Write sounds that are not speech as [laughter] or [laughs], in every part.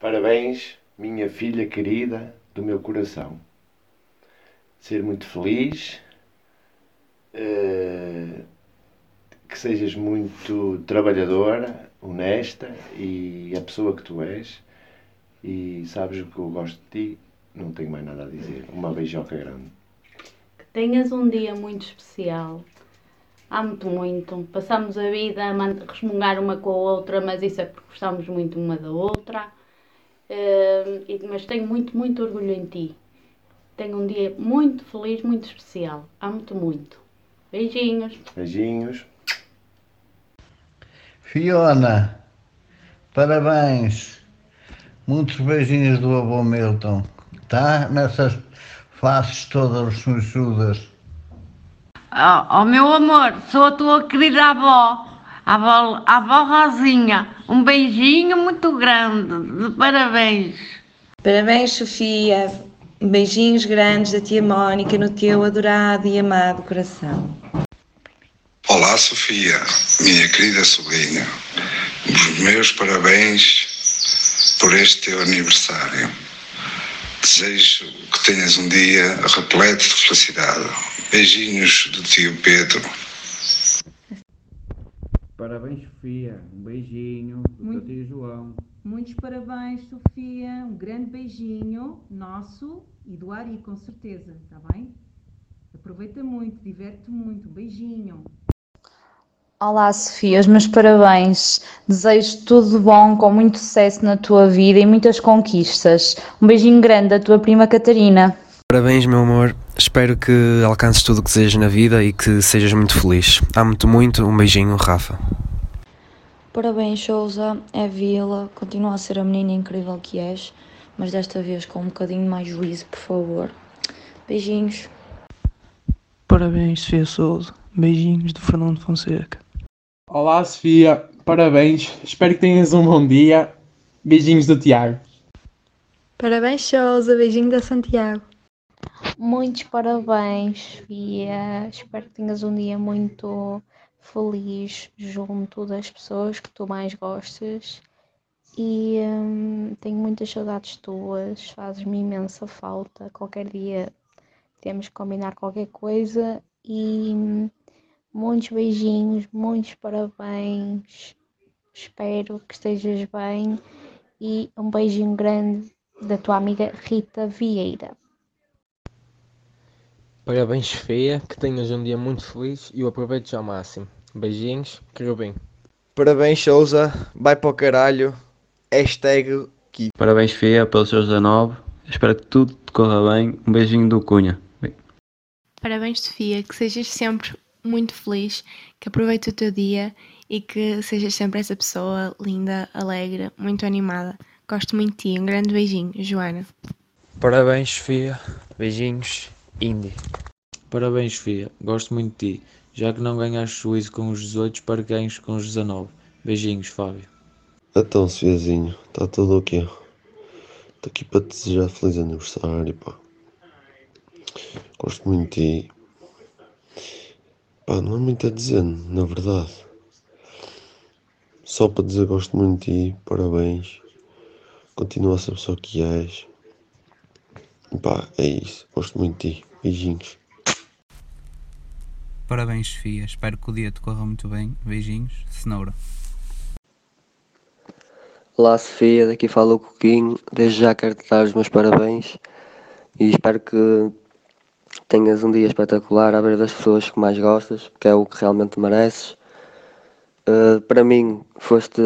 Parabéns, minha filha querida do meu coração. Ser muito feliz, eh, que sejas muito trabalhadora, honesta e a pessoa que tu és. E sabes o que eu gosto de ti, não tenho mais nada a dizer. Uma beijoca grande. Que tenhas um dia muito especial. Amo-te muito. Passamos a vida a resmungar uma com a outra, mas isso é porque gostamos muito uma da outra. E- mas tenho muito, muito orgulho em ti. Tenho um dia muito feliz, muito especial. Amo-te muito. Beijinhos. Beijinhos. Fiona, parabéns. Muitos beijinhos do avô Milton, tá? Nessas faces todas sujudas. Oh, oh, meu amor, sou a tua querida avó, a avó, a avó Rosinha. Um beijinho muito grande, de parabéns. Parabéns, Sofia. Beijinhos grandes da tia Mónica no teu adorado e amado coração. Olá, Sofia, minha querida sobrinha. Os meus parabéns por este teu aniversário. Desejo que tenhas um dia repleto de felicidade. Beijinhos do tio Pedro. Parabéns, Sofia. Um beijinho do Muito- teu tio João. Muitos parabéns, Sofia. Um grande beijinho nosso e do Ari, com certeza, está bem? Aproveita muito, diverte muito. Um beijinho. Olá, Sofia, os meus parabéns. Desejo tudo de bom, com muito sucesso na tua vida e muitas conquistas. Um beijinho grande da tua prima Catarina. Parabéns, meu amor. Espero que alcances tudo o que desejas na vida e que sejas muito feliz. Amo-te muito. Um beijinho, Rafa. Parabéns, Souza. É Vila. Continua a ser a menina incrível que és, mas desta vez com um bocadinho mais juízo, por favor. Beijinhos. Parabéns, Sofia Souza. Beijinhos do Fernando Fonseca. Olá, Sofia. Parabéns. Espero que tenhas um bom dia. Beijinhos do Tiago. Parabéns, Souza. Beijinho da Santiago. Muitos parabéns, Sofia. Espero que tenhas um dia muito feliz junto das pessoas que tu mais gostas. E hum, tenho muitas saudades tuas, fazes-me imensa falta. Qualquer dia temos que combinar qualquer coisa. E hum, muitos beijinhos, muitos parabéns. Espero que estejas bem. E um beijinho grande da tua amiga Rita Vieira. Parabéns, Sofia, que tenhas um dia muito feliz e o aproveites ao máximo. Beijinhos, Querubim. Parabéns, Souza. Vai para o caralho. Hashtag Kiko. Parabéns, Fia, pelos seus 19. Espero que tudo te corra bem. Um beijinho do Cunha. Parabéns, Sofia, que sejas sempre muito feliz, que aproveites o teu dia e que sejas sempre essa pessoa linda, alegre, muito animada. Gosto muito de ti. Um grande beijinho, Joana. Parabéns, Sofia. Beijinhos, Indy. Parabéns, Sofia. Gosto muito de ti. Já que não ganhaste juízo com os 18, espero que ganhes com os 19. Beijinhos, Fábio. Então, Sofiazinho, está tudo ok? Estou aqui para te desejar feliz aniversário, pá. Gosto muito de ti. Pá, não há muito a dizer, na verdade. Só para dizer gosto muito de ti, parabéns. Continua a ser a pessoa que és. Pá, é isso. Gosto muito de ti. Beijinhos. Parabéns, Sofia. Espero que o dia te corra muito bem. Beijinhos. Cenoura. Olá Sofia, daqui fala o Coquinho. Desde já quero te dar os meus parabéns e espero que tenhas um dia espetacular à beira das pessoas que mais gostas, que é o que realmente mereces. Uh, para mim, foste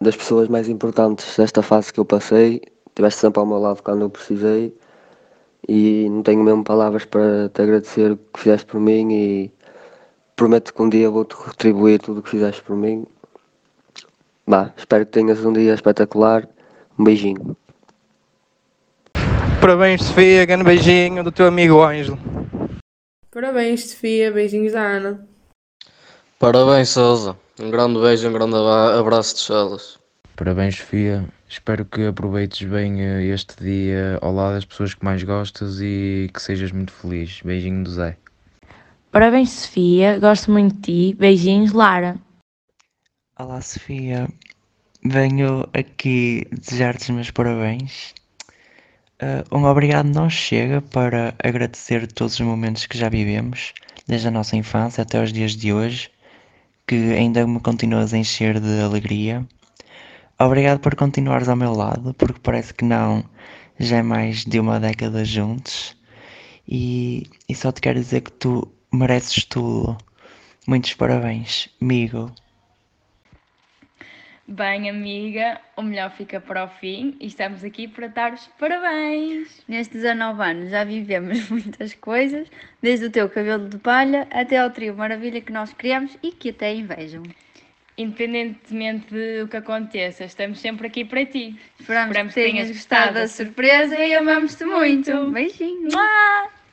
das pessoas mais importantes desta fase que eu passei. Estiveste sempre ao meu lado quando eu precisei e não tenho mesmo palavras para te agradecer o que fizeste por mim e prometo que um dia vou-te retribuir tudo o que fizeste por mim. Bah, espero que tenhas um dia espetacular. Um beijinho. Parabéns, Sofia. Grande beijinho do teu amigo Ângelo. Parabéns, Sofia. Beijinhos da Ana. Parabéns, Souza. Um grande beijo, um grande abraço de chelas. Parabéns, Sofia. Espero que aproveites bem eh, este dia ao lado das pessoas que mais gostas e que sejas muito feliz. Beijinho do Zé. Parabéns, Sofia. Gosto muito de ti. Beijinhos, Lara. Olá, Sofia. venho aqui desejar-te os meus parabéns. Uh, um obrigado não chega para agradecer todos os momentos que já vivemos, desde a nossa infância até os dias de hoje, que ainda me continuas a encher de alegria. Obrigado por continuares ao meu lado, porque parece que não, já é mais de uma década juntos. E, e só te quero dizer que tu mereces tudo. Muitos parabéns, amigo. Bem, amiga, o melhor fica para o fim e estamos aqui para dar os parabéns. Nestes 19 anos já vivemos [laughs] muitas coisas, desde o teu cabelo de palha até ao trio maravilha que nós criamos e que até invejam. Independentemente do que aconteça, estamos sempre aqui para ti. Esperamos, Esperamos que tenhas gostado da surpresa e amamos-te muito. Beijinho. Mua!